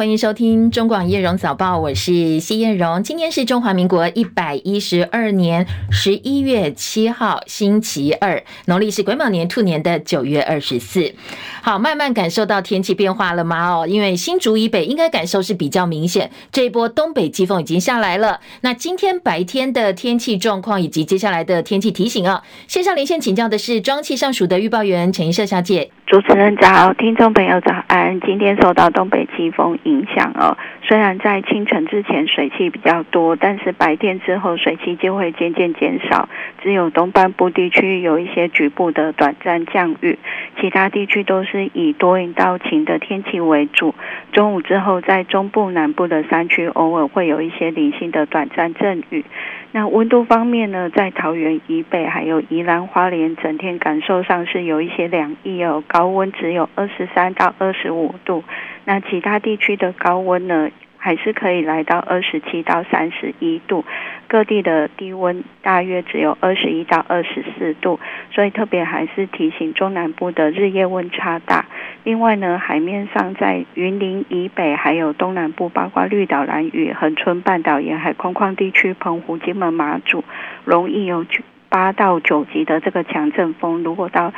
欢迎收听中广叶荣早报，我是谢叶荣。今天是中华民国一百一十二年十一月七号，星期二，农历是癸卯年兔年的九月二十四。好，慢慢感受到天气变化了吗？哦，因为新竹以北应该感受是比较明显，这一波东北季风已经下来了。那今天白天的天气状况以及接下来的天气提醒啊，线上连线请教的是中央气上署的预报员陈怡社小姐。主持人早，听众朋友早安。今天受到东北季风影响哦，虽然在清晨之前水汽比较多，但是白天之后水汽就会渐渐减少，只有东半部地区有一些局部的短暂降雨，其他地区都是以多云到晴的天气为主。中午之后，在中部南部的山区偶尔会有一些零星的短暂阵雨。那温度方面呢，在桃园以北还有宜兰花莲，整天感受上是有一些凉意哦，高温只有二十三到二十五度。那其他地区的高温呢，还是可以来到二十七到三十一度，各地的低温大约只有二十一到二十四度，所以特别还是提醒中南部的日夜温差大。另外呢，海面上在云林以北，还有东南部，包括绿岛、兰屿、恒春半岛沿海空旷地区、澎湖、金门、马祖，容易有八到九级的这个强阵风。如果到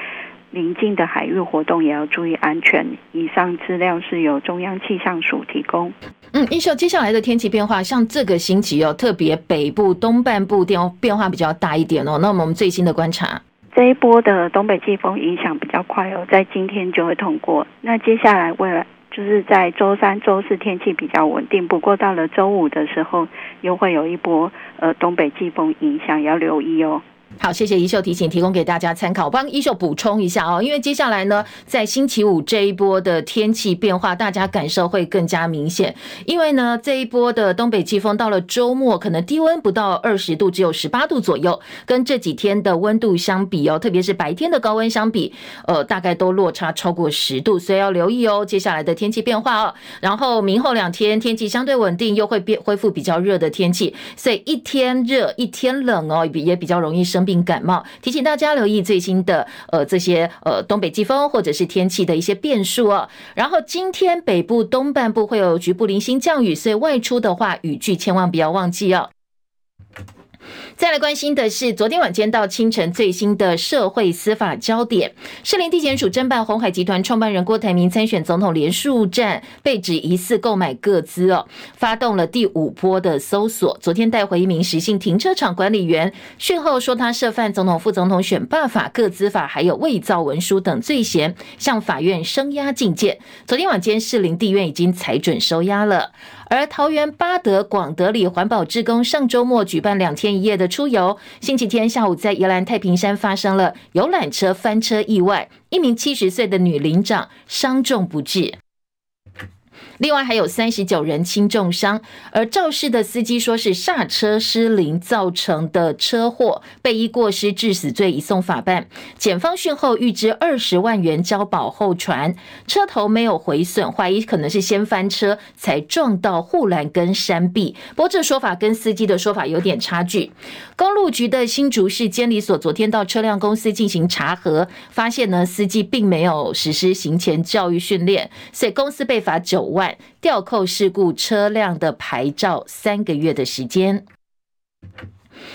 临近的海域活动也要注意安全。以上资料是由中央气象署提供。嗯，一秀，接下来的天气变化，像这个星期哦，特别北部东半部变变化比较大一点哦。那我们最新的观察，这一波的东北季风影响比较快哦，在今天就会通过。那接下来未来就是在周三、周四天气比较稳定，不过到了周五的时候，又会有一波呃东北季风影响，要留意哦。好，谢谢一秀提醒，提供给大家参考。我帮一秀补充一下哦，因为接下来呢，在星期五这一波的天气变化，大家感受会更加明显。因为呢，这一波的东北季风到了周末，可能低温不到二十度，只有十八度左右，跟这几天的温度相比哦，特别是白天的高温相比，呃，大概都落差超过十度，所以要留意哦，接下来的天气变化哦。然后明后两天天气相对稳定，又会变恢复比较热的天气，所以一天热一天冷哦，也比较容易生病感冒，提醒大家留意最新的呃这些呃东北季风或者是天气的一些变数哦。然后今天北部东半部会有局部零星降雨，所以外出的话雨具千万不要忘记哦。再来关心的是，昨天晚间到清晨最新的社会司法焦点，士林地检署侦办鸿海集团创办人郭台铭参选总统连署战，被指疑似购买个资哦，发动了第五波的搜索。昨天带回一名实姓停车场管理员，讯后说他涉犯总统、副总统选罢法、个资法，还有伪造文书等罪嫌，向法院声押禁见。昨天晚间士林地院已经裁准收押了。而桃园八德广德里环保志工上周末举办两天一夜的出游，星期天下午在宜兰太平山发生了游览车翻车意外，一名七十岁的女领长伤重不治。另外还有三十九人轻重伤，而肇事的司机说是刹车失灵造成的车祸，被依过失致死罪移送法办。检方讯后预支二十万元交保候传，车头没有毁损，怀疑可能是先翻车才撞到护栏跟山壁。不过这说法跟司机的说法有点差距。公路局的新竹市监理所昨天到车辆公司进行查核，发现呢司机并没有实施行前教育训练，所以公司被罚九万。吊扣事故车辆的牌照三个月的时间。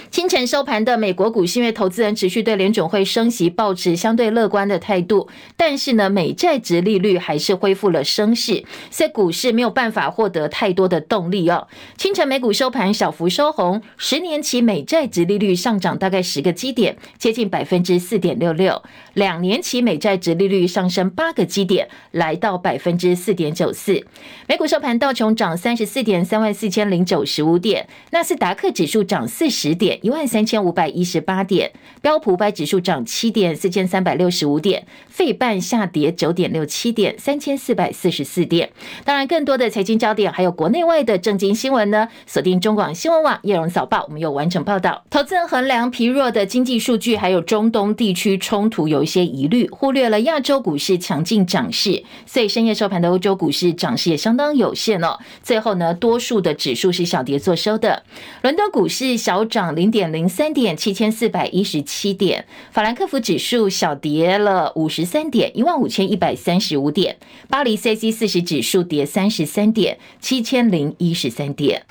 清晨收盘的美国股市，因为投资人持续对联准会升息抱持相对乐观的态度，但是呢，美债殖利率还是恢复了升势，所以股市没有办法获得太多的动力哦。清晨美股收盘小幅收红，十年期美债殖利率上涨大概十个基点，接近百分之四点六六；两年期美债殖利率上升八个基点，来到百分之四点九四。美股收盘道琼涨三十四点，三万四千零九十五点；纳斯达克指数涨四十点。一万三千五百一十八点，标普五百指数涨七点，四千三百六十五点，费半下跌九点六七点，三千四百四十四点。当然，更多的财经焦点还有国内外的政经新闻呢，锁定中广新闻网叶荣早报，我们有完整报道。投资人衡量疲弱的经济数据，还有中东地区冲突有一些疑虑，忽略了亚洲股市强劲涨势，所以深夜收盘的欧洲股市涨势也相当有限哦。最后呢，多数的指数是小跌作收的，伦敦股市小涨。涨零点零三点，七千四百一十七点。法兰克福指数小跌了五十三点，一万五千一百三十五点。巴黎 CAC 四十指数跌三十三点，七千零一十三点。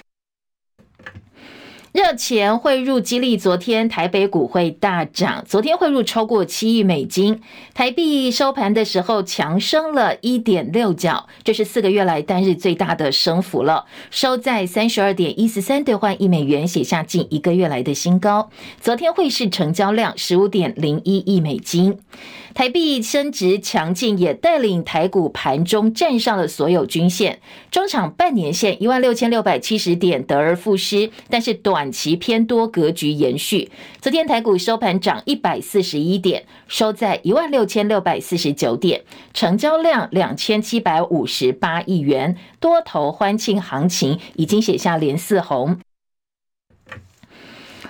热钱汇入激励，昨天台北股会大涨，昨天汇入超过七亿美金，台币收盘的时候强升了一点六角，这是四个月来单日最大的升幅了，收在三十二点一四三兑换一美元，写下近一个月来的新高。昨天汇市成交量十五点零一亿美金。台币升值强劲，也带领台股盘中站上了所有均线，中场半年线一万六千六百七十点得而复失，但是短期偏多格局延续。昨天台股收盘涨一百四十一点，收在一万六千六百四十九点，成交量两千七百五十八亿元，多头欢庆行情已经写下连四红。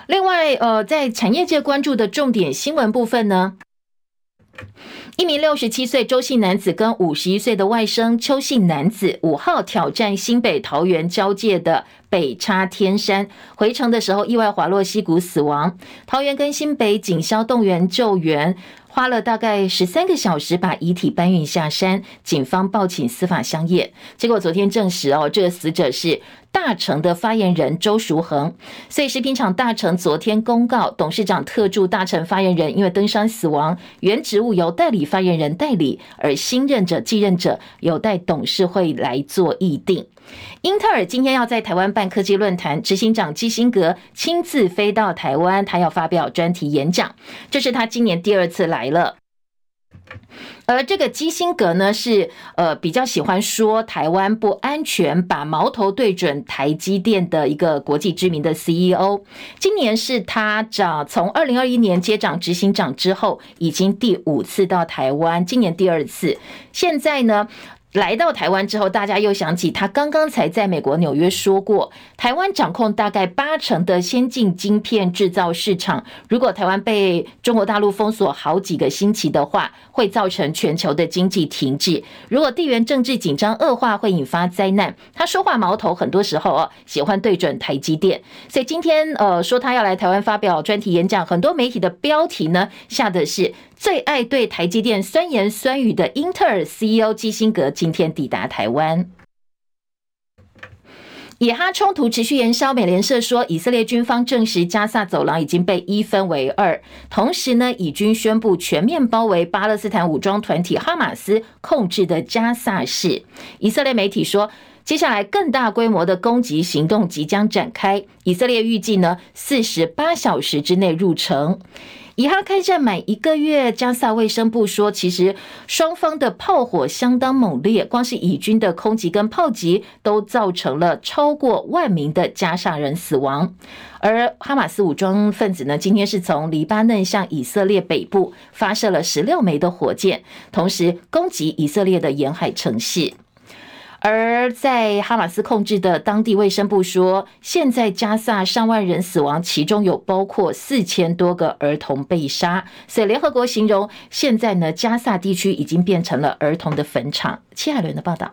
另外，呃，在产业界关注的重点新闻部分呢？一名六十七岁周姓男子跟五十一岁的外甥邱姓男子五号挑战新北桃园交界的北叉天山，回程的时候意外滑落溪谷死亡。桃园跟新北警消动员救援，花了大概十三个小时把遗体搬运下山，警方报请司法相验，结果昨天证实哦，这个死者是。大成的发言人周淑恒，所以食品厂大成昨天公告，董事长特助大成发言人因为登山死亡，原职务由代理发言人代理，而新任者继任者有待董事会来做议定。英特尔今天要在台湾办科技论坛，执行长基辛格亲自飞到台湾，他要发表专题演讲，这是他今年第二次来了。而这个基辛格呢，是呃比较喜欢说台湾不安全，把矛头对准台积电的一个国际知名的 CEO。今年是他掌从二零二一年接掌执行长之后，已经第五次到台湾，今年第二次。现在呢，来到台湾之后，大家又想起他刚刚才在美国纽约说过，台湾掌控大概八成的先进晶片制造市场。如果台湾被中国大陆封锁好几个星期的话，会造成全球的经济停滞。如果地缘政治紧张恶化，会引发灾难。他说话矛头很多时候哦，喜欢对准台积电。所以今天呃说他要来台湾发表专题演讲，很多媒体的标题呢下的是。最爱对台积电酸言酸语的英特尔 CEO 基辛格今天抵达台湾。以哈冲突持续延烧，美联社说，以色列军方证实加萨走廊已经被一分为二，同时呢，以军宣布全面包围巴勒斯坦武装团体哈马斯控制的加萨市。以色列媒体说，接下来更大规模的攻击行动即将展开，以色列预计呢，四十八小时之内入城。以哈开战满一个月，加萨卫生部说，其实双方的炮火相当猛烈，光是以军的空袭跟炮击都造成了超过万名的加萨人死亡。而哈马斯武装分子呢，今天是从黎巴嫩向以色列北部发射了十六枚的火箭，同时攻击以色列的沿海城市。而在哈马斯控制的当地卫生部说，现在加萨上万人死亡，其中有包括四千多个儿童被杀。所以联合国形容，现在呢，加萨地区已经变成了儿童的坟场。七海伦的报道。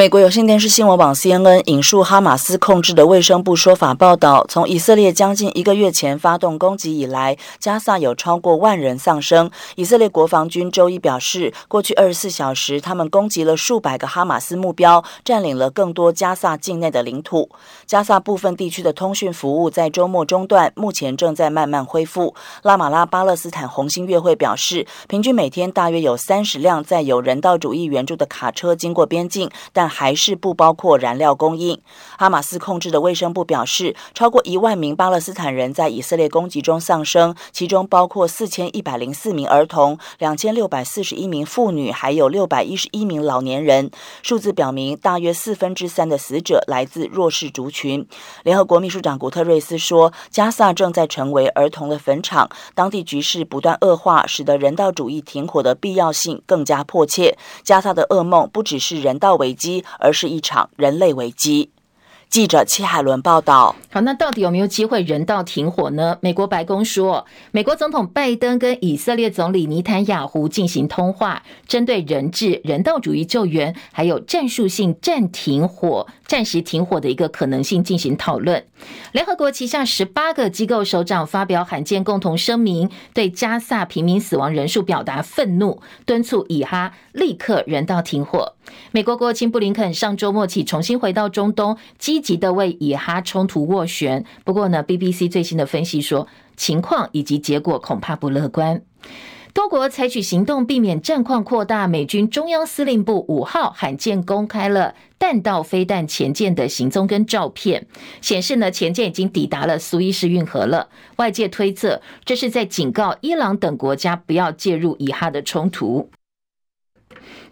美国有线电视新闻网 CNN 引述哈马斯控制的卫生部说法报道，从以色列将近一个月前发动攻击以来，加萨有超过万人丧生。以色列国防军周一表示，过去二十四小时，他们攻击了数百个哈马斯目标，占领了更多加萨境内的领土。加萨部分地区的通讯服务在周末中断，目前正在慢慢恢复。拉马拉巴勒斯坦红星月会表示，平均每天大约有三十辆载有人道主义援助的卡车经过边境，但还是不包括燃料供应。哈马斯控制的卫生部表示，超过一万名巴勒斯坦人在以色列攻击中丧生，其中包括四千一百零四名儿童、两千六百四十一名妇女，还有六百一十一名老年人。数字表明，大约四分之三的死者来自弱势族群。联合国秘书长古特瑞斯说，加萨正在成为儿童的坟场，当地局势不断恶化，使得人道主义停火的必要性更加迫切。加萨的噩梦不只是人道危机。而是一场人类危机。记者戚海伦报道。好，那到底有没有机会人道停火呢？美国白宫说，美国总统拜登跟以色列总理尼坦雅胡进行通话，针对人质、人道主义救援，还有战术性暂停火、暂时停火的一个可能性进行讨论。联合国旗下十八个机构首长发表罕见共同声明，对加萨平民死亡人数表达愤怒，敦促以哈立刻人道停火。美国国务卿布林肯上周末起重新回到中东，积极的为以哈冲突斡旋。不过呢，BBC 最新的分析说，情况以及结果恐怕不乐观。多国采取行动避免战况扩大。美军中央司令部五号罕见公开了弹道飞弹前舰的行踪跟照片，显示呢前舰已经抵达了苏伊士运河了。外界推测，这是在警告伊朗等国家不要介入以哈的冲突。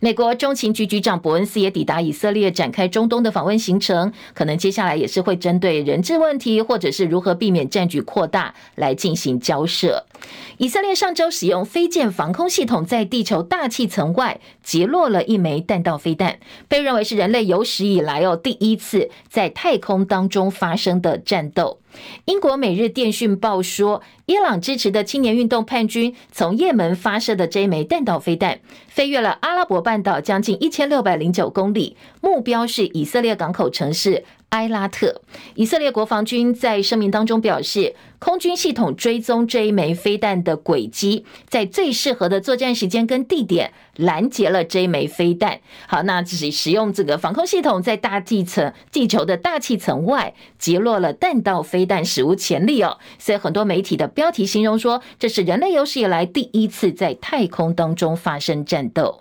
美国中情局局长伯恩斯也抵达以色列，展开中东的访问行程。可能接下来也是会针对人质问题，或者是如何避免战局扩大来进行交涉。以色列上周使用飞剑防空系统，在地球大气层外击落了一枚弹道飞弹，被认为是人类有史以来哦第一次在太空当中发生的战斗。英国《每日电讯报》说，伊朗支持的青年运动叛军从也门发射的这一枚弹道飞弹，飞越了阿拉伯半岛将近一千六百零九公里，目标是以色列港口城市。埃拉特，以色列国防军在声明当中表示，空军系统追踪这一枚飞弹的轨迹，在最适合的作战时间跟地点拦截了这一枚飞弹。好，那只是使用这个防空系统在大气层、地球的大气层外击落了弹道飞弹，史无前例哦。所以很多媒体的标题形容说，这是人类有史以来第一次在太空当中发生战斗。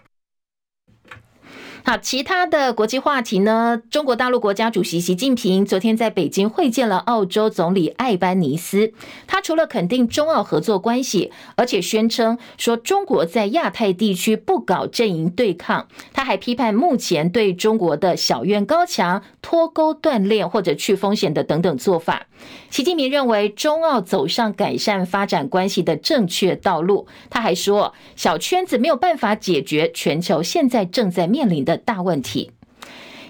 好，其他的国际话题呢？中国大陆国家主席习近平昨天在北京会见了澳洲总理艾班尼斯。他除了肯定中澳合作关系，而且宣称说中国在亚太地区不搞阵营对抗。他还批判目前对中国的小院高墙、脱钩断链或者去风险的等等做法。习近平认为中澳走上改善发展关系的正确道路。他还说，小圈子没有办法解决全球现在正在面临的大问题。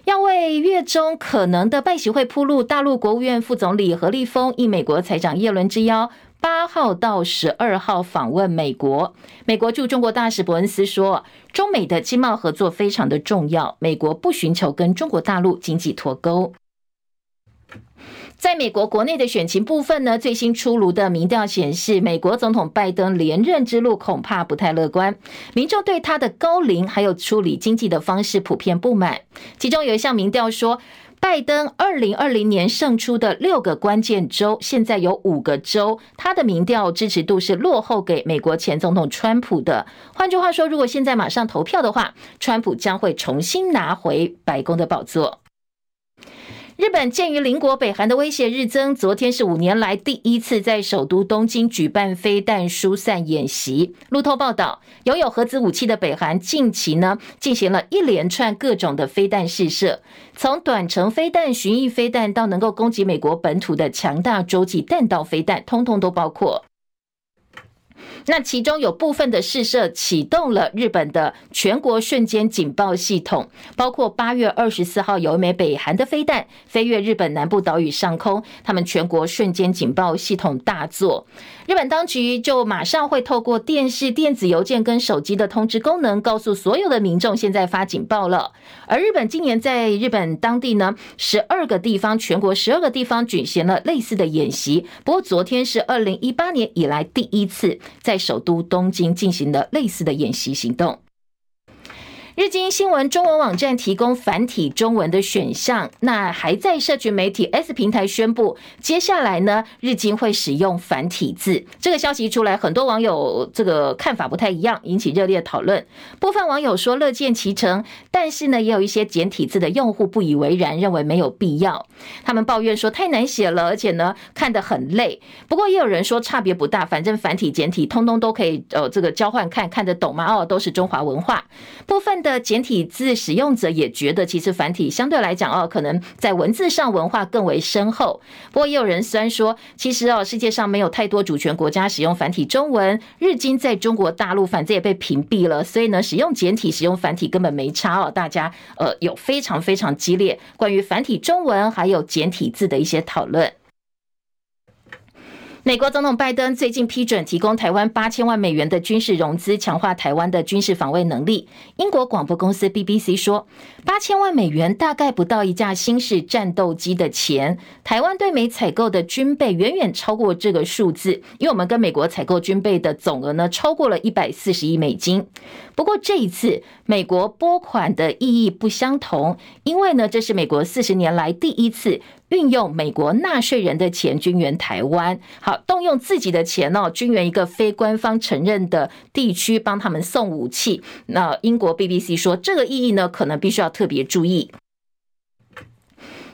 要为月中可能的拜习会铺路，大陆国务院副总理何立峰应美国财长耶伦之邀，八号到十二号访问美国。美国驻中国大使伯恩斯说，中美的经贸合作非常的重要，美国不寻求跟中国大陆经济脱钩。在美国国内的选情部分呢，最新出炉的民调显示，美国总统拜登连任之路恐怕不太乐观。民众对他的高龄还有处理经济的方式普遍不满。其中有一项民调说，拜登二零二零年胜出的六个关键州，现在有五个州，他的民调支持度是落后给美国前总统川普的。换句话说，如果现在马上投票的话，川普将会重新拿回白宫的宝座。日本鉴于邻国北韩的威胁日增，昨天是五年来第一次在首都东京举办飞弹疏散演习。路透报道，拥有核子武器的北韩近期呢进行了一连串各种的飞弹试射，从短程飞弹、巡弋飞弹到能够攻击美国本土的强大洲际弹道飞弹，通通都包括。那其中有部分的试射启动了日本的全国瞬间警报系统，包括八月二十四号有一枚北韩的飞弹飞越日本南部岛屿上空，他们全国瞬间警报系统大作。日本当局就马上会透过电视、电子邮件跟手机的通知功能，告诉所有的民众现在发警报了。而日本今年在日本当地呢，十二个地方，全国十二个地方举行了类似的演习。不过昨天是二零一八年以来第一次在首都东京进行了类似的演习行动。日经新闻中文网站提供繁体中文的选项，那还在社群媒体 S 平台宣布，接下来呢，日经会使用繁体字。这个消息出来，很多网友这个看法不太一样，引起热烈讨论。部分网友说乐见其成，但是呢，也有一些简体字的用户不以为然，认为没有必要。他们抱怨说太难写了，而且呢看得很累。不过也有人说差别不大，反正繁体简体通通都可以，呃，这个交换看看得懂吗？哦，都是中华文化。部分的的简体字使用者也觉得，其实繁体相对来讲哦，可能在文字上文化更为深厚。不过也有人虽然说，其实哦，世界上没有太多主权国家使用繁体中文，日经在中国大陆反正也被屏蔽了，所以呢，使用简体、使用繁体根本没差哦。大家呃有非常非常激烈关于繁体中文还有简体字的一些讨论。美国总统拜登最近批准提供台湾八千万美元的军事融资，强化台湾的军事防卫能力。英国广播公司 BBC 说，八千万美元大概不到一架新式战斗机的钱。台湾对美采购的军备远远超过这个数字，因为我们跟美国采购军备的总额呢，超过了一百四十亿美金。不过这一次，美国拨款的意义不相同，因为呢，这是美国四十年来第一次。运用美国纳税人的钱军援台湾，好，动用自己的钱哦，军援一个非官方承认的地区，帮他们送武器。那英国 BBC 说，这个意义呢，可能必须要特别注意。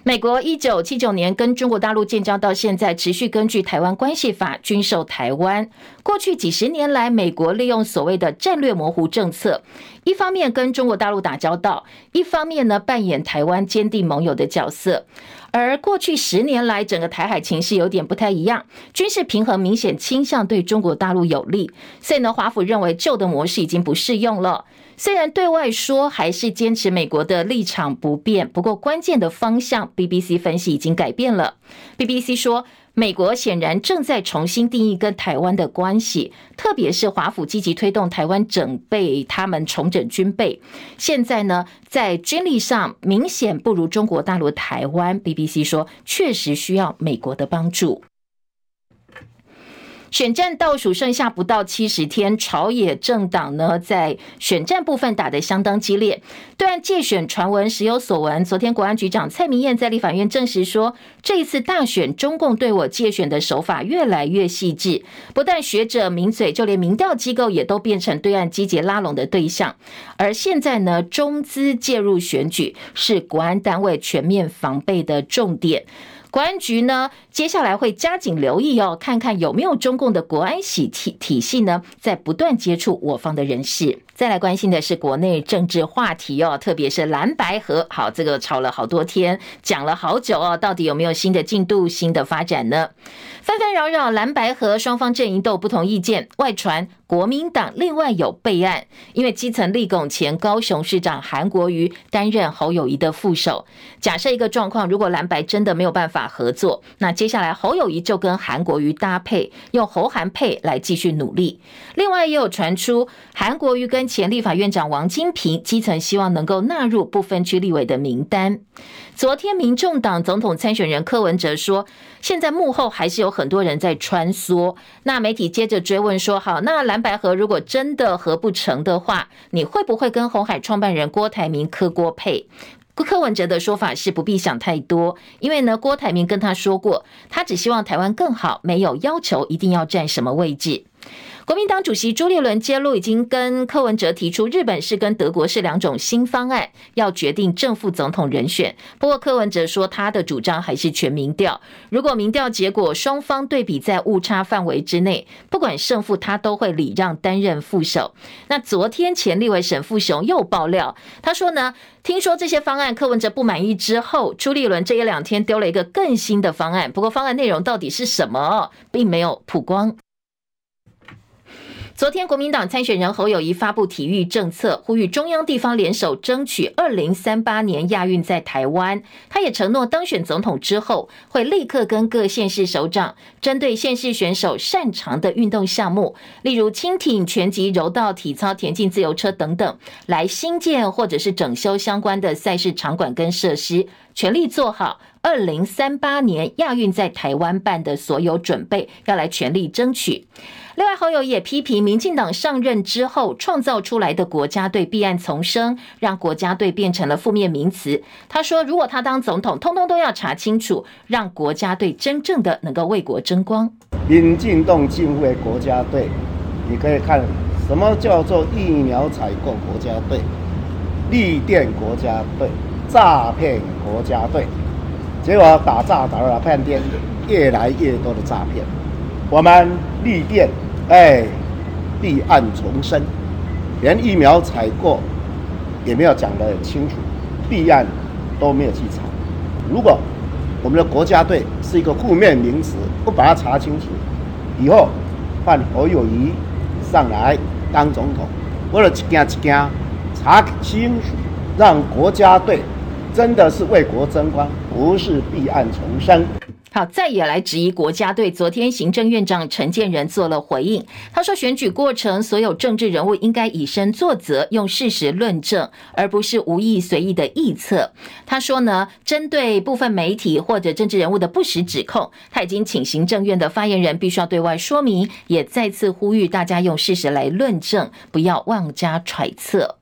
美国一九七九年跟中国大陆建交到现在，持续根据《台湾关系法》军售台湾。过去几十年来，美国利用所谓的战略模糊政策，一方面跟中国大陆打交道，一方面呢扮演台湾坚定盟友的角色。而过去十年来，整个台海情势有点不太一样，军事平衡明显倾向对中国大陆有利，所以呢，华府认为旧的模式已经不适用了。虽然对外说还是坚持美国的立场不变，不过关键的方向，BBC 分析已经改变了。BBC 说，美国显然正在重新定义跟台湾的关系，特别是华府积极推动台湾整备他们重整军备，现在呢，在军力上明显不如中国大陆台湾。BBC 说，确实需要美国的帮助。选战倒数剩下不到七十天，朝野政党呢在选战部分打得相当激烈。对岸介选传闻时有所闻，昨天国安局长蔡明燕在立法院证实说，这一次大选中共对我介选的手法越来越细致，不但学者名嘴，就连民调机构也都变成对岸积极拉拢的对象。而现在呢，中资介入选举是国安单位全面防备的重点。国安局呢，接下来会加紧留意哦，看看有没有中共的国安系体体系呢，在不断接触我方的人士。再来关心的是国内政治话题哦，特别是蓝白合，好，这个吵了好多天，讲了好久哦，到底有没有新的进度、新的发展呢？纷纷扰扰，蓝白合双方阵营都有不同意见，外传。国民党另外有备案，因为基层立拱前高雄市长韩国瑜担任侯友谊的副手。假设一个状况，如果蓝白真的没有办法合作，那接下来侯友谊就跟韩国瑜搭配，用侯韩配来继续努力。另外也有传出，韩国瑜跟前立法院长王金平基层希望能够纳入不分区立委的名单。昨天，民众党总统参选人柯文哲说，现在幕后还是有很多人在穿梭。那媒体接着追问说，好，那蓝白合如果真的合不成的话，你会不会跟红海创办人郭台铭柯郭配？柯文哲的说法是不必想太多，因为呢，郭台铭跟他说过，他只希望台湾更好，没有要求一定要占什么位置。国民党主席朱立伦揭露，已经跟柯文哲提出日本是跟德国是两种新方案，要决定正副总统人选。不过柯文哲说，他的主张还是全民调。如果民调结果双方对比在误差范围之内，不管胜负，他都会礼让担任副手。那昨天前立委沈富雄又爆料，他说呢，听说这些方案柯文哲不满意之后，朱立伦这一两天丢了一个更新的方案。不过方案内容到底是什么，并没有曝光。昨天，国民党参选人侯友宜发布体育政策，呼吁中央地方联手争取二零三八年亚运在台湾。他也承诺当选总统之后，会立刻跟各县市首长，针对县市选手擅长的运动项目，例如轻艇、拳击、柔道、体操、田径、自由车等等，来新建或者是整修相关的赛事场馆跟设施，全力做好二零三八年亚运在台湾办的所有准备，要来全力争取。另外，侯友也批评民进党上任之后创造出来的国家队弊案丛生，让国家队变成了负面名词。他说，如果他当总统，通通都要查清楚，让国家队真正的能够为国争光。民进党敬畏国家队，你可以看什么叫做疫苗采购国家队、绿电国家队、诈骗国家队，结果打诈打了半天，越来越多的诈骗。我们绿电。哎，弊案重生，连疫苗采购也没有讲得很清楚，弊案都没有去查。如果我们的国家队是一个负面名词，不把它查清楚，以后换侯友谊上来当总统，我了一件一件查清楚，让国家队真的是为国争光，不是避案重生。好，再也来质疑国家队。昨天行政院长陈建仁做了回应，他说选举过程所有政治人物应该以身作则，用事实论证，而不是无意随意的臆测。他说呢，针对部分媒体或者政治人物的不实指控，他已经请行政院的发言人必须要对外说明，也再次呼吁大家用事实来论证，不要妄加揣测。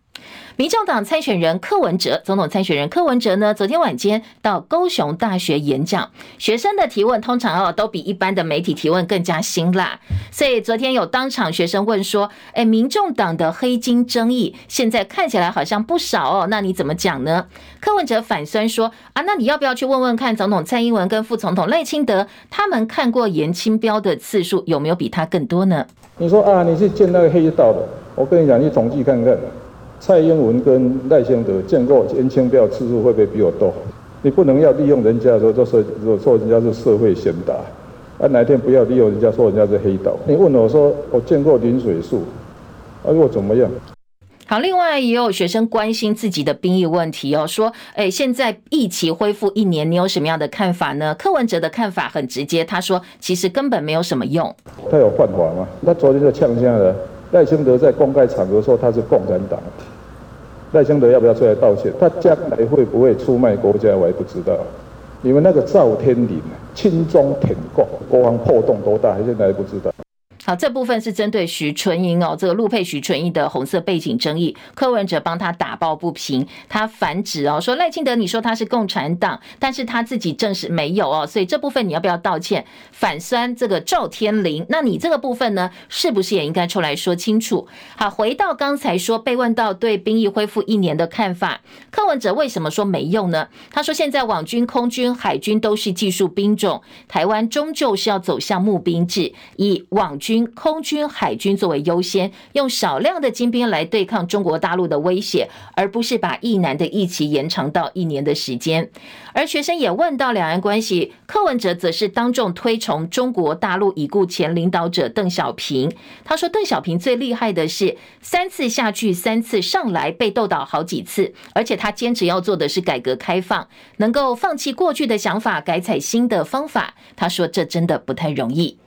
民众党参选人柯文哲，总统参选人柯文哲呢，昨天晚间到高雄大学演讲，学生的提问通常哦都比一般的媒体提问更加辛辣，所以昨天有当场学生问说：“哎，民众党的黑金争议现在看起来好像不少哦，那你怎么讲呢？”柯文哲反酸说：“啊，那你要不要去问问看总统蔡英文跟副总统赖清德，他们看过颜清标的次数有没有比他更多呢？”你说啊，你是见那个黑道的，我跟你讲，你统计看看。蔡英文跟赖清德见过颜清标次数会不会比我多？你不能要利用人家的时候就说说人家是社会贤达，啊哪天不要利用人家说人家是黑道？你问我说我见过林水树，啊我怎么样？好，另外也有学生关心自己的兵役问题哦，说，哎，现在疫情恢复一年，你有什么样的看法呢？柯文哲的看法很直接，他说其实根本没有什么用。他有犯法吗？他昨天就呛下了。赖清德在公开场合说他是共产党，赖清德要不要出来道歉？他将来会不会出卖国家，我也不知道。你们那个赵天麟，亲中舔共，国防破洞多大，现在还不知道。好，这部分是针对徐春英哦，这个陆配徐春英的红色背景争议，柯文哲帮他打抱不平，他反指哦，说赖清德你说他是共产党，但是他自己证实没有哦，所以这部分你要不要道歉？反酸这个赵天麟，那你这个部分呢，是不是也应该出来说清楚？好，回到刚才说被问到对兵役恢复一年的看法，柯文哲为什么说没用呢？他说现在网军、空军、海军都是技术兵种，台湾终究是要走向募兵制，以网军。军、空军、海军作为优先，用少量的精兵来对抗中国大陆的威胁，而不是把役男的役期延长到一年的时间。而学生也问到两岸关系，柯文哲则是当众推崇中国大陆已故前领导者邓小平。他说，邓小平最厉害的是三次下去，三次上来，被斗倒好几次，而且他坚持要做的是改革开放，能够放弃过去的想法，改采新的方法。他说，这真的不太容易。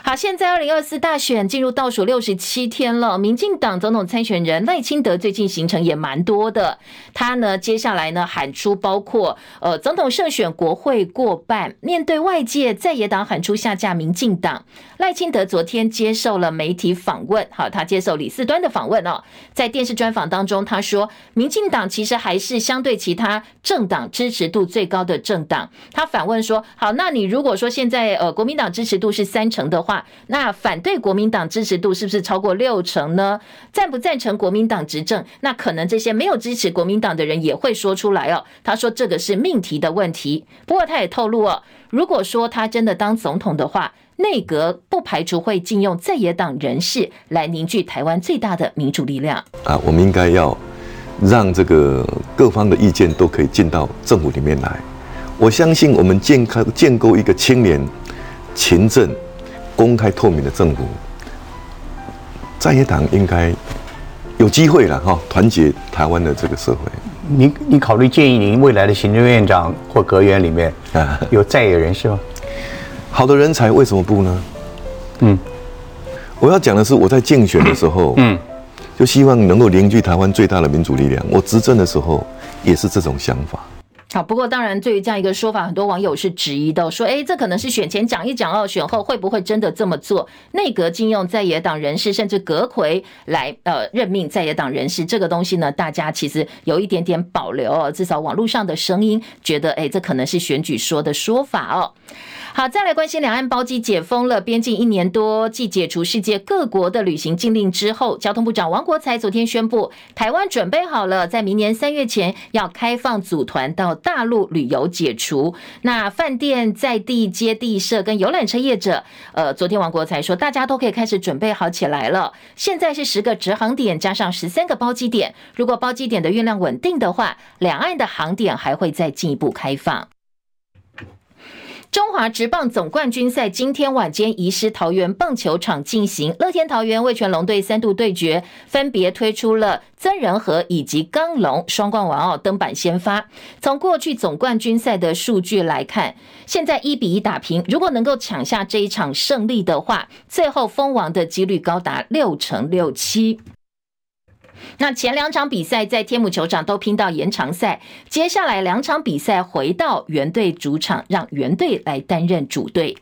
好，现在二零二四大选进入倒数六十七天了。民进党总统参选人赖清德最近行程也蛮多的，他呢接下来呢喊出包括呃总统胜选、国会过半，面对外界在野党喊出下架民进党，赖清德昨天接受了媒体访问。好，他接受李四端的访问哦，在电视专访当中，他说民进党其实还是相对其他政党支持度最高的政党。他反问说：好，那你如果说现在呃国民党支持度是三成的话，话那反对国民党支持度是不是超过六成呢？赞不赞成国民党执政？那可能这些没有支持国民党的人也会说出来哦。他说这个是命题的问题。不过他也透露哦，如果说他真的当总统的话，内阁不排除会禁用在野党人士来凝聚台湾最大的民主力量。啊，我们应该要让这个各方的意见都可以进到政府里面来。我相信我们建开建构一个清廉、勤政。公开透明的政府，在野党应该有机会了哈，团结台湾的这个社会。你你考虑建议您未来的行政院长或阁员里面有在野人士吗？好的人才为什么不呢？嗯，我要讲的是我在竞选的时候，嗯，就希望能够凝聚台湾最大的民主力量。我执政的时候也是这种想法。好，不过当然，对于这样一个说法，很多网友是质疑的，说：“诶，这可能是选前讲一讲哦，选后会不会真的这么做？内阁禁用在野党人士，甚至阁魁来呃任命在野党人士，这个东西呢，大家其实有一点点保留哦。至少网络上的声音觉得，诶，这可能是选举说的说法哦。”好，再来关心两岸包机解封了，边境一年多，继解除世界各国的旅行禁令之后，交通部长王国材昨天宣布，台湾准备好了，在明年三月前要开放组团到大陆旅游解除。那饭店在地接地社跟游览车业者，呃，昨天王国材说，大家都可以开始准备好起来了。现在是十个直航点加上十三个包机点，如果包机点的运量稳定的话，两岸的航点还会再进一步开放。中华职棒总冠军赛今天晚间移师桃园棒球场进行，乐天桃园味全龙队三度对决，分别推出了曾仁和以及刚龙双冠王哦登板先发。从过去总冠军赛的数据来看，现在一比一打平，如果能够抢下这一场胜利的话，最后封王的几率高达六成六七。那前两场比赛在天母球场都拼到延长赛，接下来两场比赛回到原队主场，让原队来担任主队。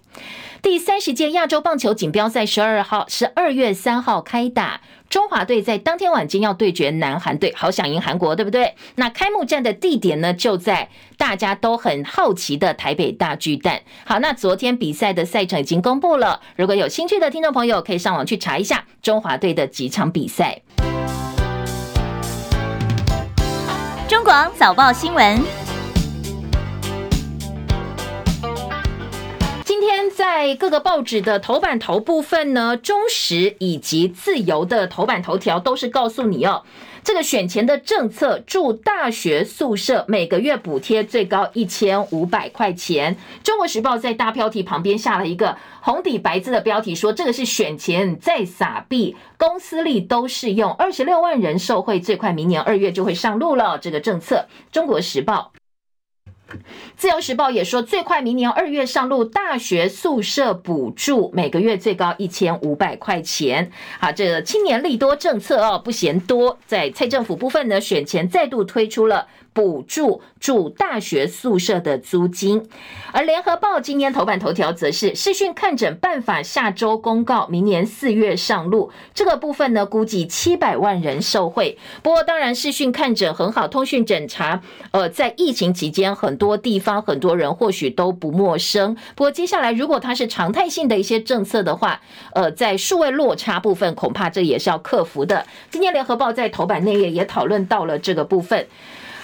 第三十届亚洲棒球锦标赛十二号十二月三号开打，中华队在当天晚间要对决南韩队，好想赢韩国，对不对？那开幕战的地点呢，就在大家都很好奇的台北大巨蛋。好，那昨天比赛的赛程已经公布了，如果有兴趣的听众朋友，可以上网去查一下中华队的几场比赛。中广早报新闻。今天在各个报纸的头版头部分呢，中时以及自由的头版头条都是告诉你哦，这个选前的政策，住大学宿舍每个月补贴最高一千五百块钱。中国时报在大标题旁边下了一个红底白字的标题，说这个是选前再撒币，公私立都适用，二十六万人受惠，最快明年二月就会上路了。这个政策，中国时报。自由时报也说，最快明年二月上路大学宿舍补助，每个月最高一千五百块钱。好，这个青年利多政策哦，不嫌多。在蔡政府部分呢，选前再度推出了。补助住大学宿舍的租金，而联合报今天头版头条则是视讯看诊办法下周公告，明年四月上路。这个部分呢，估计七百万人受惠。不过，当然视讯看诊很好，通讯诊查，呃，在疫情期间，很多地方很多人或许都不陌生。不过，接下来如果它是常态性的一些政策的话，呃，在数位落差部分，恐怕这也是要克服的。今天联合报在头版内页也讨论到了这个部分。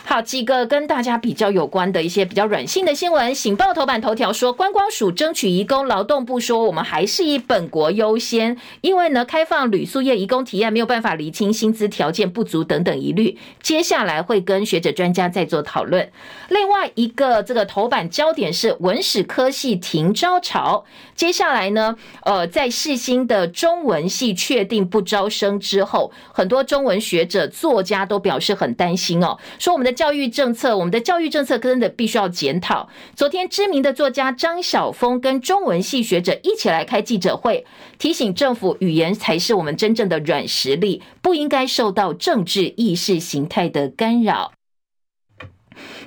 好，几个跟大家比较有关的一些比较软性的新闻。《醒报》头版头条说，观光署争取移工，劳动部说我们还是以本国优先，因为呢，开放旅宿业移工提案没有办法厘清薪资条件不足等等疑虑，接下来会跟学者专家再做讨论。另外一个这个头版焦点是文史科系停招潮，接下来呢，呃，在世新的中文系确定不招生之后，很多中文学者作家都表示很担心哦，说我们的。教育政策，我们的教育政策真的必须要检讨。昨天，知名的作家张晓峰跟中文系学者一起来开记者会，提醒政府，语言才是我们真正的软实力，不应该受到政治意识形态的干扰。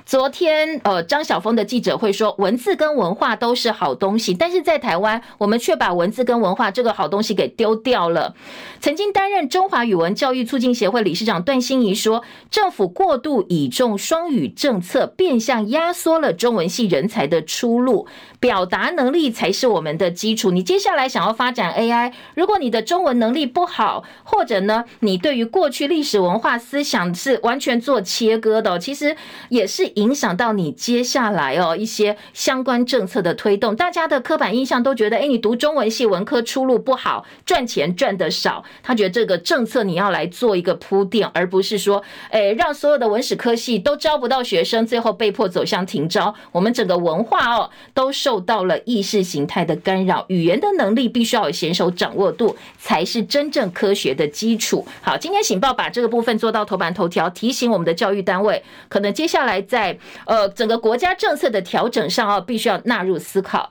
昨天，呃，张晓峰的记者会说，文字跟文化都是好东西，但是在台湾，我们却把文字跟文化这个好东西给丢掉了。曾经担任中华语文教育促进协会理事长段欣怡说，政府过度倚重双语政策，变相压缩了中文系人才的出路。表达能力才是我们的基础。你接下来想要发展 AI，如果你的中文能力不好，或者呢，你对于过去历史文化思想是完全做切割的，其实也是影响到你接下来哦一些相关政策的推动。大家的刻板印象都觉得，哎，你读中文系文科出路不好，赚钱赚得少。他觉得这个政策你要来做一个铺垫，而不是说，哎，让所有的文史科系都招不到学生，最后被迫走向停招。我们整个文化哦都受。到了意识形态的干扰，语言的能力必须要有娴熟掌握度，才是真正科学的基础。好，今天《醒报》把这个部分做到头版头条，提醒我们的教育单位，可能接下来在呃整个国家政策的调整上啊，必须要纳入思考。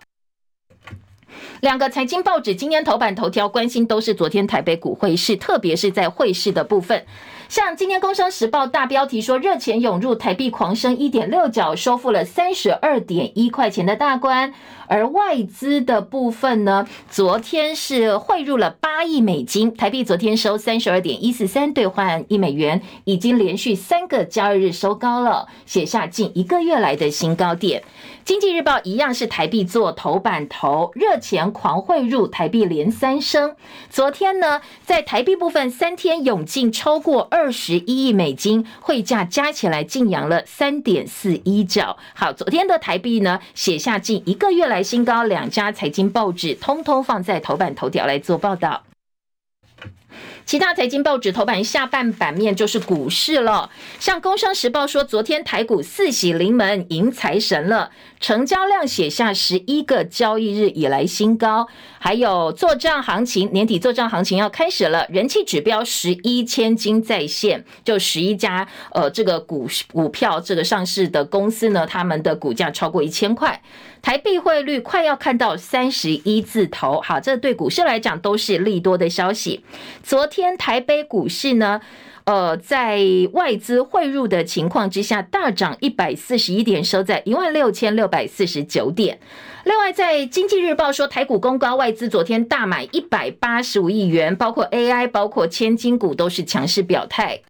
两个财经报纸今天头版头条关心都是昨天台北股会市，特别是在会市的部分。像今天《工商时报》大标题说，热钱涌入，台币狂升一点六角，收复了三十二点一块钱的大关。而外资的部分呢，昨天是汇入了八亿美金，台币昨天收三十二点一四三兑换一美元，已经连续三个交易日收高了，写下近一个月来的新高点。经济日报一样是台币做头版头，热钱狂汇入，台币连三升。昨天呢，在台币部分三天涌进超过二十一亿美金，汇价加起来净扬了三点四一角。好，昨天的台币呢，写下近一个月来新高，两家财经报纸通通放在头版头条来做报道。其他财经报纸头版下半版面就是股市了，像《工商时报》说，昨天台股四喜临门迎财神了，成交量写下十一个交易日以来新高，还有作帐行情，年底作帐行情要开始了，人气指标十一千金在线，就十一家呃这个股股票这个上市的公司呢，他们的股价超过一千块。台币汇率快要看到三十一字头，好，这对股市来讲都是利多的消息。昨天台北股市呢，呃，在外资汇入的情况之下，大涨一百四十一点，收在一万六千六百四十九点。另外，在经济日报说，台股公高，外资昨天大买一百八十五亿元，包括 AI，包括千金股都是强势表态。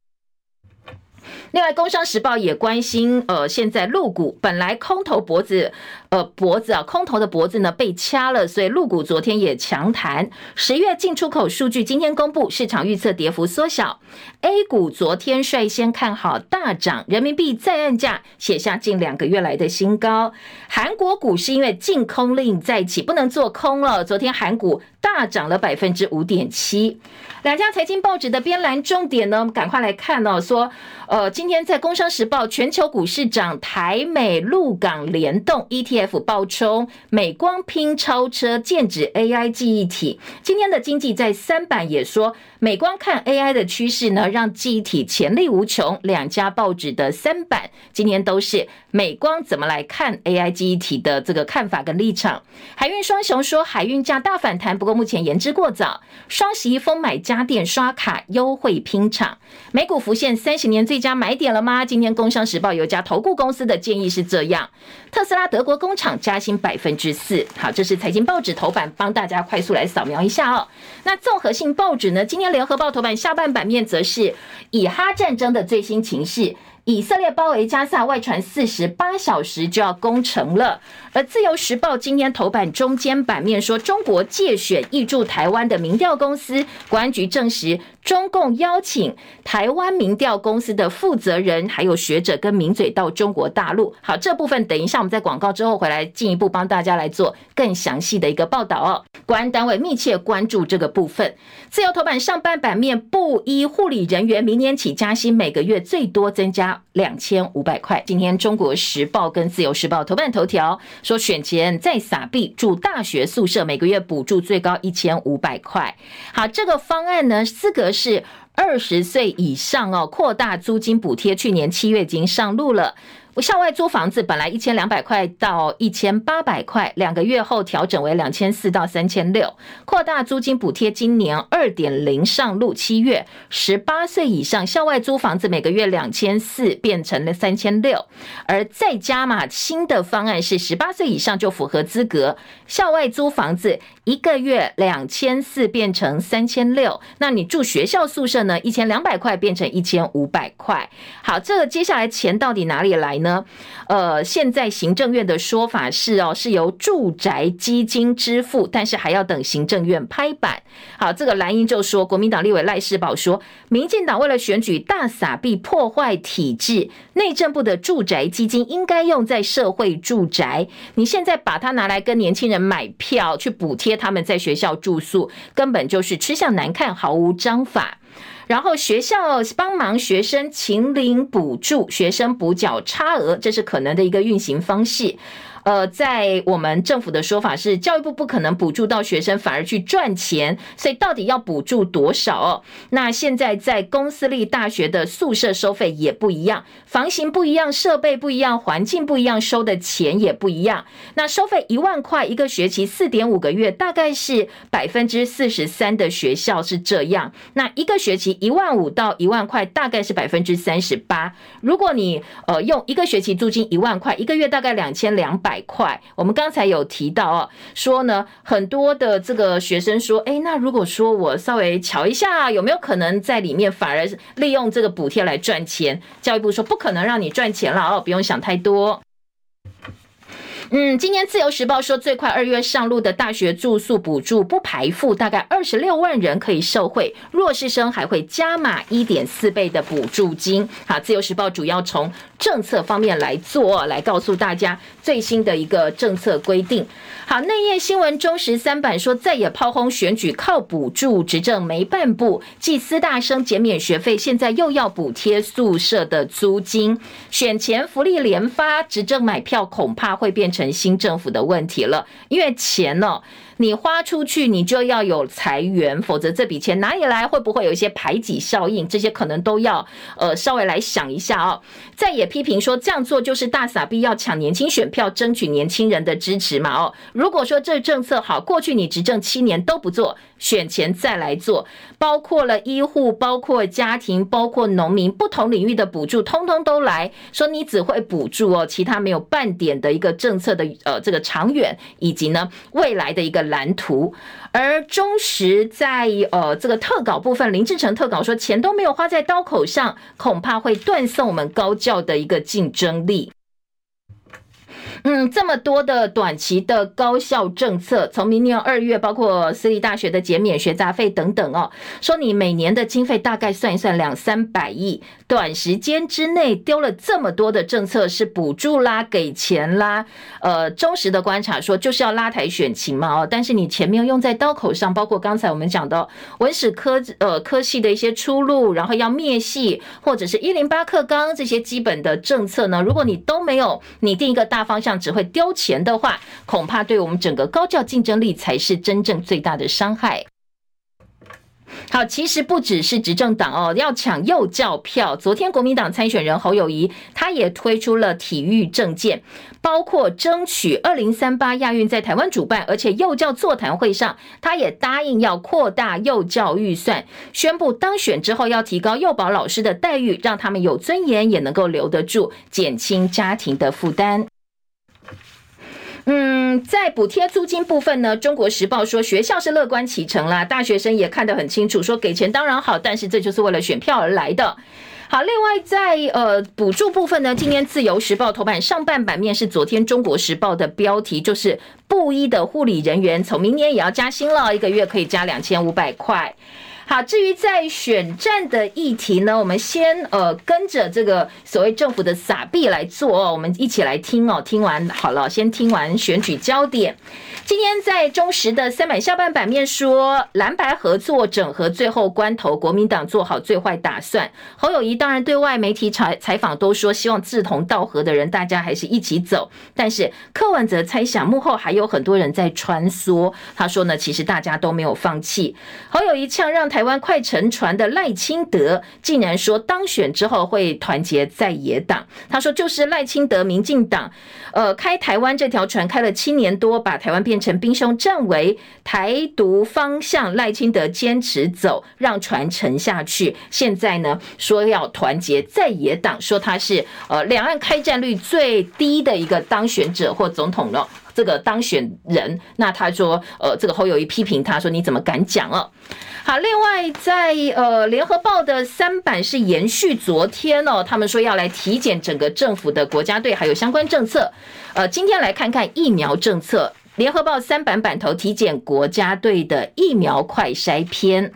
另外，《工商时报》也关心，呃，现在陆股本来空头脖子，呃，脖子啊，空头的脖子呢被掐了，所以陆股昨天也强弹。十月进出口数据今天公布，市场预测跌幅缩小。A 股昨天率先看好大涨，人民币在岸价写下近两个月来的新高。韩国股市因为禁空令再起，不能做空了，昨天韩股大涨了百分之五点七。两家财经报纸的编栏重点呢，我们赶快来看哦，说，呃，今天在《工商时报》，全球股市涨，台美陆港联动 ETF 暴冲，美光拼超车，剑指 AI 记忆体。今天的经济在三版也说，美光看 AI 的趋势呢，让记忆体潜力无穷。两家报纸的三版今天都是美光怎么来看 AI 记忆体的这个看法跟立场。海运双雄说，海运价大反弹，不过目前言之过早。双十一疯买家电刷卡优惠拼场，美股浮现三十年最佳买点了吗？今天《工商时报》有家投顾公司的建议是这样：特斯拉德国工厂加薪百分之四。好，这是财经报纸头版，帮大家快速来扫描一下哦。那综合性报纸呢？今天《联合报》头版下半版面则是以哈战争的最新情势。以色列包围加萨，外传四十八小时就要攻城了。而自由时报今天头版中间版面说，中国介选挹注台湾的民调公司，国安局证实，中共邀请台湾民调公司的负责人，还有学者跟名嘴到中国大陆。好，这部分等一下我们在广告之后回来进一步帮大家来做更详细的一个报道哦。国安单位密切关注这个部分。自由头版上半版面，布衣护理人员明年起加薪，每个月最多增加。两千五百块。今天《中国时报》跟《自由时报》头版头条说，选前再撒币住大学宿舍，每个月补助最高一千五百块。好，这个方案呢，资格是二十岁以上哦，扩大租金补贴，去年七月已经上路了。校外租房子本来一千两百块到一千八百块，两个月后调整为两千四到三千六，扩大租金补贴，今年二点零上路，七月十八岁以上校外租房子每个月两千四变成了三千六，而再加码新的方案是十八岁以上就符合资格，校外租房子一个月两千四变成三千六，那你住学校宿舍呢？一千两百块变成一千五百块。好，这个接下来钱到底哪里来呢？呃，现在行政院的说法是哦，是由住宅基金支付，但是还要等行政院拍板。好，这个蓝英就说，国民党立委赖士葆说，民进党为了选举大撒币破坏体制，内政部的住宅基金应该用在社会住宅，你现在把它拿来跟年轻人买票去补贴他们在学校住宿，根本就是吃相难看，毫无章法。然后学校帮忙学生勤领补助，学生补缴差额，这是可能的一个运行方式。呃，在我们政府的说法是，教育部不可能补助到学生，反而去赚钱，所以到底要补助多少哦？那现在在公私立大学的宿舍收费也不一样，房型不一样，设备不一样，环境不一样，收的钱也不一样。那收费一万块一个学期，四点五个月，大概是百分之四十三的学校是这样。那一个学期一万五到一万块，大概是百分之三十八。如果你呃用一个学期租金一万块，一个月大概两千两百。百块，我们刚才有提到啊，说呢，很多的这个学生说，哎，那如果说我稍微瞧一下，有没有可能在里面反而利用这个补贴来赚钱？教育部说不可能让你赚钱了哦，不用想太多。嗯，今年自由时报说，最快二月上路的大学住宿补助不排付，大概二十六万人可以受惠，弱势生还会加码一点四倍的补助金。好，自由时报主要从政策方面来做，来告诉大家最新的一个政策规定。好，内页新闻中时三版说，再也炮轰选举靠补助，执政没半步，继师大生减免学费，现在又要补贴宿舍的租金，选前福利连发，执政买票恐怕会变成新政府的问题了，因为钱呢、你花出去，你就要有财源，否则这笔钱哪里来？会不会有一些排挤效应？这些可能都要呃稍微来想一下哦。再也批评说这样做就是大傻逼，要抢年轻选票，争取年轻人的支持嘛哦。如果说这政策好，过去你执政七年都不做，选前再来做，包括了医护、包括家庭、包括农民不同领域的补助，通通都来说你只会补助哦，其他没有半点的一个政策的呃这个长远以及呢未来的一个。蓝图，而中时在呃这个特稿部分，林志成特稿说，钱都没有花在刀口上，恐怕会断送我们高教的一个竞争力。嗯，这么多的短期的高校政策，从明年二月，包括私立大学的减免学杂费等等哦，说你每年的经费大概算一算两三百亿，短时间之内丢了这么多的政策，是补助啦，给钱啦，呃，忠实的观察说就是要拉抬选情嘛哦，但是你前面用在刀口上，包括刚才我们讲的文史科呃科系的一些出路，然后要灭系或者是一零八课纲这些基本的政策呢，如果你都没有拟定一个大方向。只会丢钱的话，恐怕对我们整个高教竞争力才是真正最大的伤害。好，其实不只是执政党哦，要抢幼教票。昨天国民党参选人侯友谊，他也推出了体育政见，包括争取二零三八亚运在台湾主办，而且幼教座谈会上，他也答应要扩大幼教预算，宣布当选之后要提高幼保老师的待遇，让他们有尊严，也能够留得住，减轻家庭的负担。嗯，在补贴租金部分呢，《中国时报》说学校是乐观其成啦，大学生也看得很清楚，说给钱当然好，但是这就是为了选票而来的。好，另外在呃补助部分呢，今天《自由时报》头版上半版面是昨天《中国时报》的标题，就是布衣的护理人员从明年也要加薪了，一个月可以加两千五百块。好，至于在选战的议题呢，我们先呃跟着这个所谓政府的撒币来做哦，我们一起来听哦。听完好了，先听完选举焦点。今天在中时的三版下半版面说，蓝白合作整合最后关头，国民党做好最坏打算。侯友谊当然对外媒体采采访都说，希望志同道合的人大家还是一起走。但是柯文哲猜想幕后还有很多人在穿梭。他说呢，其实大家都没有放弃。侯友谊呛让。台湾快沉船的赖清德竟然说当选之后会团结在野党。他说就是赖清德民进党，呃，开台湾这条船开了七年多，把台湾变成兵凶战危，台独方向赖清德坚持走，让船沉下去。现在呢说要团结在野党，说他是呃两岸开战率最低的一个当选者或总统了。这个当选人，那他说呃这个侯友宜批评他说你怎么敢讲了？好，另外在呃联合报的三版是延续昨天哦，他们说要来体检整个政府的国家队还有相关政策。呃，今天来看看疫苗政策，联合报三版版头体检国家队的疫苗快筛篇。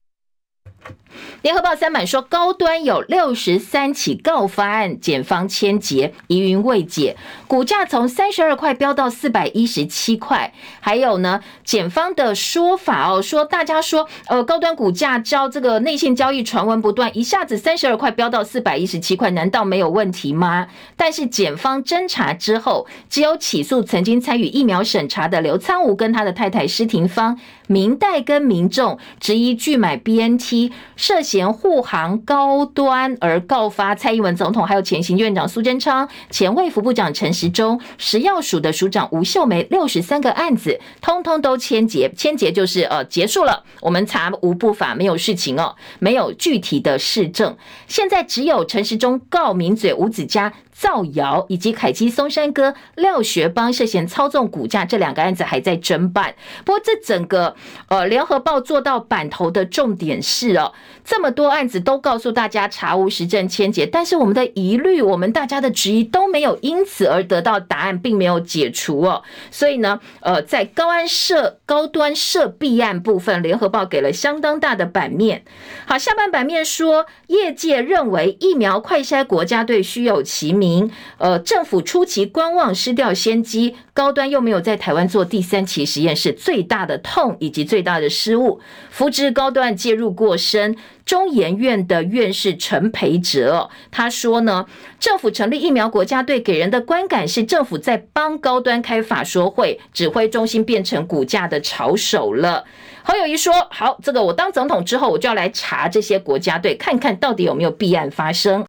联合报三版说，高端有六十三起告发案，检方签结，疑云未解，股价从三十二块飙到四百一十七块。还有呢，检方的说法哦，说大家说，呃，高端股价交这个内线交易传闻不断，一下子三十二块飙到四百一十七块，难道没有问题吗？但是检方侦查之后，只有起诉曾经参与疫苗审查的刘苍梧跟他的太太施廷芳，明代跟民众质疑拒买 BNT 涉嫌护航高端而告发蔡英文总统，还有前行院长苏贞昌、前卫副部长陈时中、食药署的署长吴秀梅，六十三个案子，通通都签结，签结就是呃结束了，我们查无不法，没有事情哦，没有具体的事证，现在只有陈时中告名嘴吴子嘉。造谣以及凯基松山哥廖学邦涉嫌操纵股价这两个案子还在侦办。不过这整个呃联合报做到版头的重点是哦，这么多案子都告诉大家查无实证签结，但是我们的疑虑，我们大家的质疑都没有因此而得到答案，并没有解除哦。所以呢，呃，在高安涉高端涉弊案部分，联合报给了相当大的版面。好，下半版面说，业界认为疫苗快筛国家队虚有其名，呃，政府初期观望失掉先机，高端又没有在台湾做第三期实验，是最大的痛以及最大的失误。扶植高端介入过深。中研院的院士陈培哲他说呢，政府成立疫苗国家队，给人的观感是政府在帮高端开法说会，指挥中心变成股价的炒手了。侯友一说：“好，这个我当总统之后，我就要来查这些国家队，看看到底有没有弊案发生。”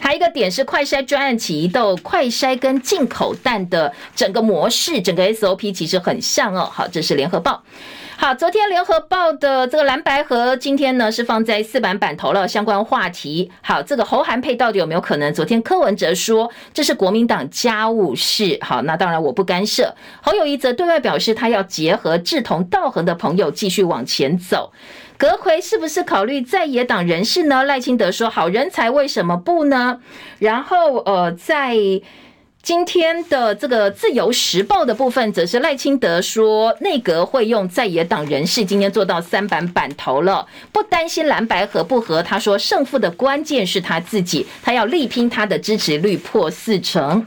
还有一个点是快筛专案起疑窦，快筛跟进口蛋的整个模式、整个 SOP 其实很像哦。好，这是联合报。好，昨天联合报的这个蓝白合，今天呢是放在四版版头了。相关话题，好，这个侯韩佩到底有没有可能？昨天柯文哲说这是国民党家务事，好，那当然我不干涉。侯友宜则对外表示，他要结合志同道合的朋友继续往前走。阁揆是不是考虑在野党人士呢？赖清德说好人才为什么不呢？然后呃，在。今天的这个《自由时报》的部分，则是赖清德说，内阁会用在野党人士，今天做到三板板头了，不担心蓝白合不合。他说，胜负的关键是他自己，他要力拼他的支持率破四成。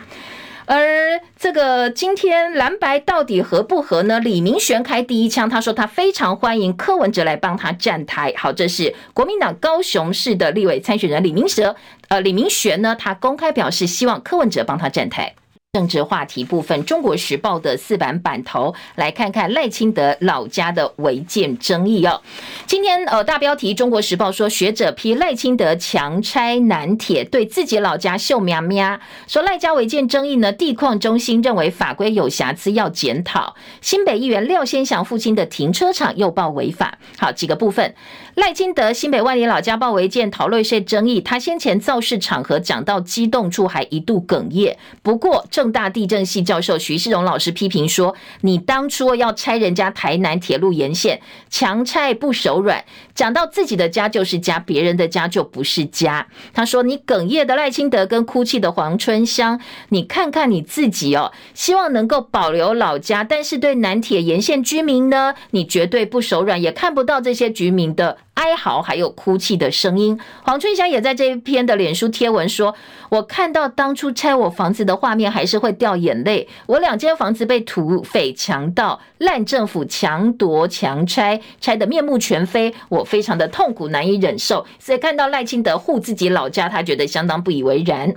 而这个今天蓝白到底合不合呢？李明玄开第一枪，他说他非常欢迎柯文哲来帮他站台。好，这是国民党高雄市的立委参选人李明哲。呃，李明玄呢，他公开表示希望柯文哲帮他站台。政治话题部分，《中国时报》的四版版头，来看看赖清德老家的违建争议哦。今天呃，大标题《中国时报》说，学者批赖清德强拆南铁，对自己老家秀喵喵。说赖家违建争议呢，地矿中心认为法规有瑕疵要检讨。新北议员廖先祥父亲的停车场又报违法。好，几个部分。赖清德新北万里老家报违建逃漏税争议，他先前造势场合讲到激动处，还一度哽咽。不过，政大地震系教授徐世荣老师批评说：“你当初要拆人家台南铁路沿线，强拆不手软，讲到自己的家就是家，别人的家就不是家。”他说：“你哽咽的赖清德跟哭泣的黄春香，你看看你自己哦，希望能够保留老家，但是对南铁沿线居民呢，你绝对不手软，也看不到这些居民的。”哀嚎还有哭泣的声音，黄春香也在这一篇的脸书贴文说：“我看到当初拆我房子的画面，还是会掉眼泪。我两间房子被土匪强盗、烂政府强夺、强拆，拆得面目全非，我非常的痛苦，难以忍受。所以看到赖清德护自己老家，他觉得相当不以为然。”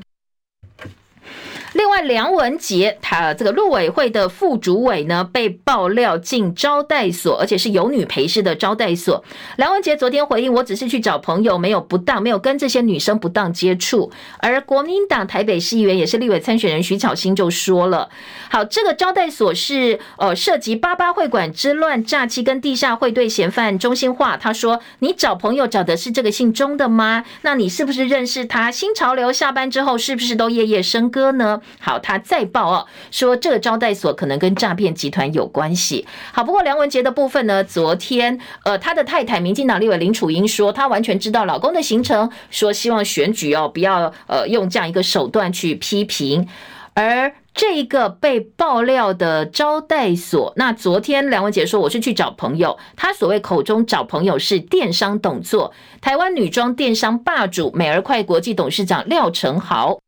另外，梁文杰他这个陆委会的副主委呢，被爆料进招待所，而且是有女陪侍的招待所。梁文杰昨天回应：“我只是去找朋友，没有不当，没有跟这些女生不当接触。”而国民党台北市议员也是立委参选人徐巧芯就说了：“好，这个招待所是呃涉及八八会馆之乱、诈欺跟地下会对嫌犯中心化。”他说：“你找朋友找的是这个姓钟的吗？那你是不是认识他？新潮流下班之后是不是都夜夜笙歌呢？”好，他再报哦，说这个招待所可能跟诈骗集团有关系。好，不过梁文杰的部分呢，昨天呃，他的太太民进党立委林楚英说，她完全知道老公的行程，说希望选举哦不要呃用这样一个手段去批评。而这一个被爆料的招待所，那昨天梁文杰说我是去找朋友，他所谓口中找朋友是电商董座，台湾女装电商霸主美而快国际董事长廖成豪。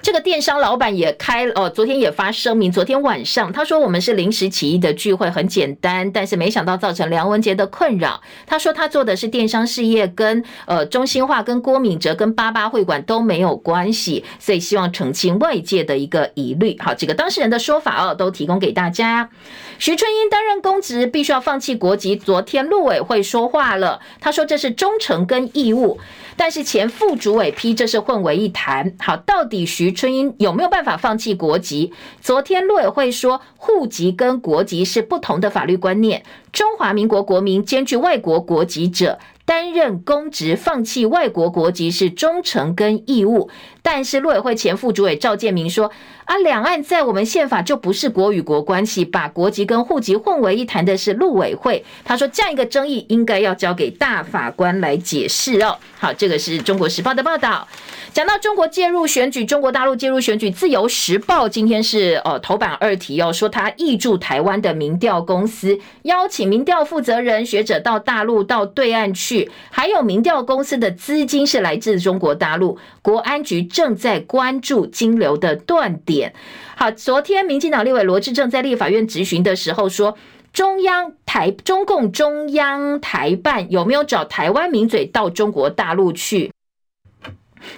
这个电商老板也开哦，昨天也发声明。昨天晚上他说，我们是临时起意的聚会，很简单，但是没想到造成梁文杰的困扰。他说他做的是电商事业，跟呃中心化、跟郭敏哲、跟八八会馆都没有关系，所以希望澄清外界的一个疑虑。好，几个当事人的说法哦，都提供给大家。徐春英担任公职必须要放弃国籍，昨天陆委会说话了，他说这是忠诚跟义务。但是前副主委批这是混为一谈。好，到底徐春英有没有办法放弃国籍？昨天陆委会说，户籍跟国籍是不同的法律观念。中华民国国民兼具外国国籍者，担任公职放弃外国国籍是忠诚跟义务。但是陆委会前副主委赵建明说。啊，两岸在我们宪法就不是国与国关系，把国籍跟户籍混为一谈的是陆委会。他说这样一个争议应该要交给大法官来解释哦。好，这个是中国时报的报道。讲到中国介入选举，中国大陆介入选举，自由时报今天是呃头版二题哦，说他挹注台湾的民调公司，邀请民调负责人学者到大陆到对岸去，还有民调公司的资金是来自中国大陆，国安局正在关注金流的断点。好，昨天民进党立委罗志正在立法院质询的时候说，中央台中共中央台办有没有找台湾名嘴到中国大陆去？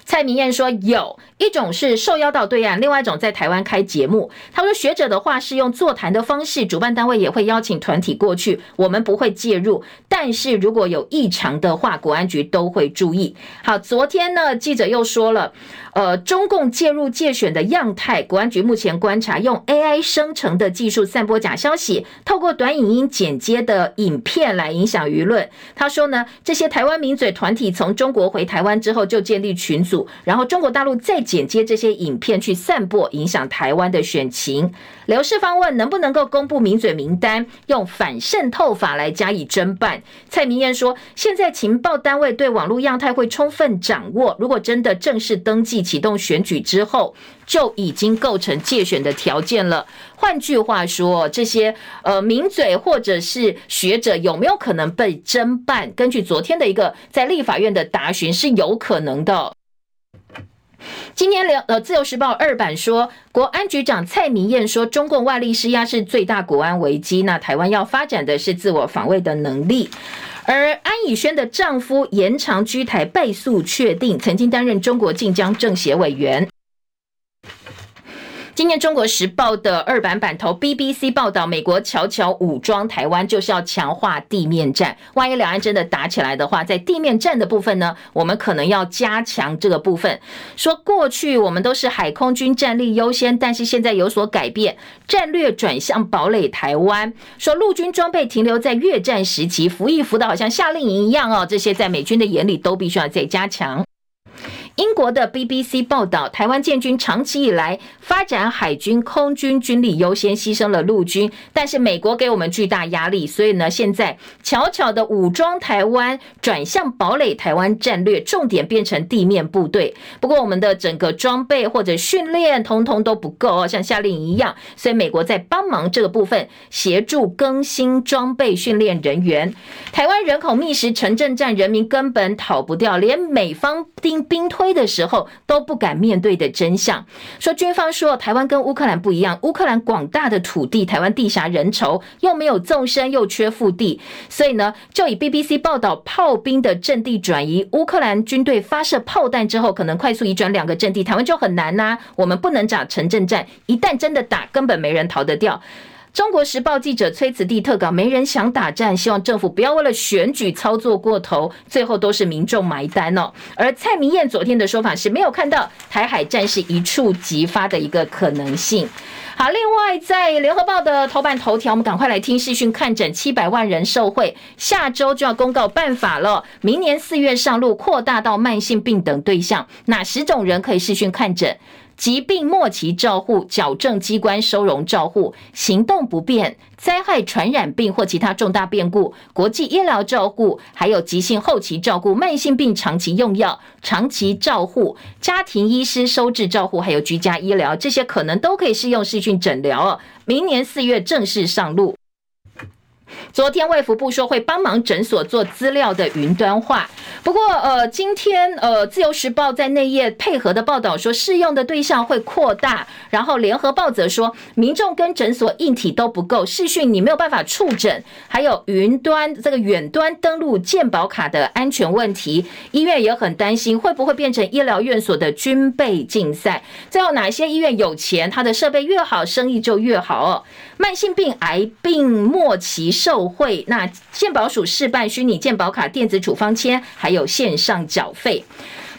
蔡明彦说有。一种是受邀到对岸，另外一种在台湾开节目。他说学者的话是用座谈的方式，主办单位也会邀请团体过去，我们不会介入。但是如果有异常的话，国安局都会注意。好，昨天呢，记者又说了，呃，中共介入界选的样态，国安局目前观察用 AI 生成的技术散播假消息，透过短影音剪接的影片来影响舆论。他说呢，这些台湾名嘴团体从中国回台湾之后就建立群组，然后中国大陆再。剪接这些影片去散播影响台湾的选情。刘世芳问能不能够公布名嘴名单，用反渗透法来加以侦办。蔡明彦说，现在情报单位对网络样态会充分掌握，如果真的正式登记启动选举之后，就已经构成借选的条件了。换句话说，这些呃名嘴或者是学者有没有可能被侦办？根据昨天的一个在立法院的答询，是有可能的。今天聊呃自由时报二版说，国安局长蔡明燕说，中共外力施压是最大国安危机，那台湾要发展的是自我防卫的能力。而安以轩的丈夫延长居台被诉确定，曾经担任中国晋江政协委员。今天《中国时报》的二版版头，BBC 报道，美国悄悄武装台湾，就是要强化地面战。万一两岸真的打起来的话，在地面战的部分呢，我们可能要加强这个部分。说过去我们都是海空军战力优先，但是现在有所改变，战略转向堡垒台湾。说陆军装备停留在越战时期，服役服的好像夏令营一样哦，这些在美军的眼里都必须要再加强。英国的 BBC 报道，台湾建军长期以来发展海军、空军军力优先，牺牲了陆军。但是美国给我们巨大压力，所以呢，现在悄悄的武装台湾，转向堡垒台湾战略，重点变成地面部队。不过我们的整个装备或者训练，通通都不够哦，像夏令营一样。所以美国在帮忙这个部分，协助更新装备、训练人员。台湾人口密实，城镇战人民根本逃不掉，连美方兵兵推。的时候都不敢面对的真相，说军方说台湾跟乌克兰不一样，乌克兰广大的土地，台湾地狭人稠，又没有纵深，又缺腹地，所以呢，就以 BBC 报道炮兵的阵地转移，乌克兰军队发射炮弹之后，可能快速移转两个阵地，台湾就很难呐、我们不能打城镇战，一旦真的打，根本没人逃得掉。中国时报记者崔慈地特稿，没人想打战，希望政府不要为了选举操作过头，最后都是民众买单哦。而蔡明彦昨天的说法是没有看到台海战事一触即发的一个可能性。好，另外在联合报的头版头条，我们赶快来听视讯看诊，七百万人受惠，下周就要公告办法了，明年四月上路，扩大到慢性病等对象，哪十种人可以视讯看诊？疾病末期照护、矫正机关收容照护、行动不便、灾害传染病或其他重大变故、国际医疗照护，还有急性后期照顾、慢性病长期用药、长期照护、家庭医师收治照护，还有居家医疗，这些可能都可以适用视讯诊疗哦。明年四月正式上路。昨天卫福部说会帮忙诊所做资料的云端化，不过呃，今天呃，自由时报在内页配合的报道说适用的对象会扩大，然后联合报则说民众跟诊所硬体都不够，视讯你没有办法触诊，还有云端这个远端登录健保卡的安全问题，医院也很担心会不会变成医疗院所的军备竞赛，最后哪些医院有钱，它的设备越好，生意就越好哦。慢性病、癌病末期受贿，那健保署试办虚拟健保卡、电子处方签，还有线上缴费。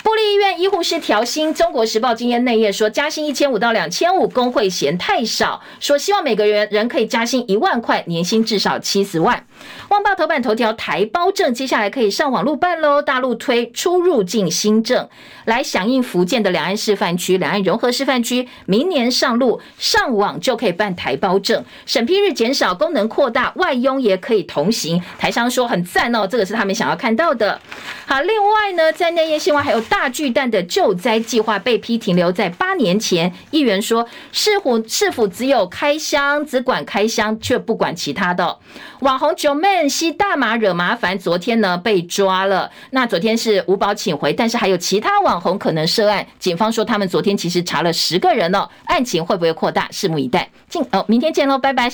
部立医院医护师调薪，中国时报今天内页说加薪一千五到两千五，工会嫌太少，说希望每个人人可以加薪一万块，年薪至少七十万。旺报头版头条，台胞证接下来可以上网路办喽，大陆推出入境新政，来响应福建的两岸示范区、两岸融合示范区，明年上路，上网就可以办台胞证，审批日减少，功能扩大，外佣也可以同行。台商说很赞哦，这个是他们想要看到的。好，另外呢，在内页新闻还有大巨蛋的救灾计划被批停留在八年前，议员说是否是否只有开箱，只管开箱却不管其他的。网红雄们吸大麻惹麻烦，昨天呢被抓了。那昨天是吴宝请回，但是还有其他网红可能涉案。警方说他们昨天其实查了十个人哦，案情？会不会扩大？拭目以待。进哦，明天见喽，拜拜。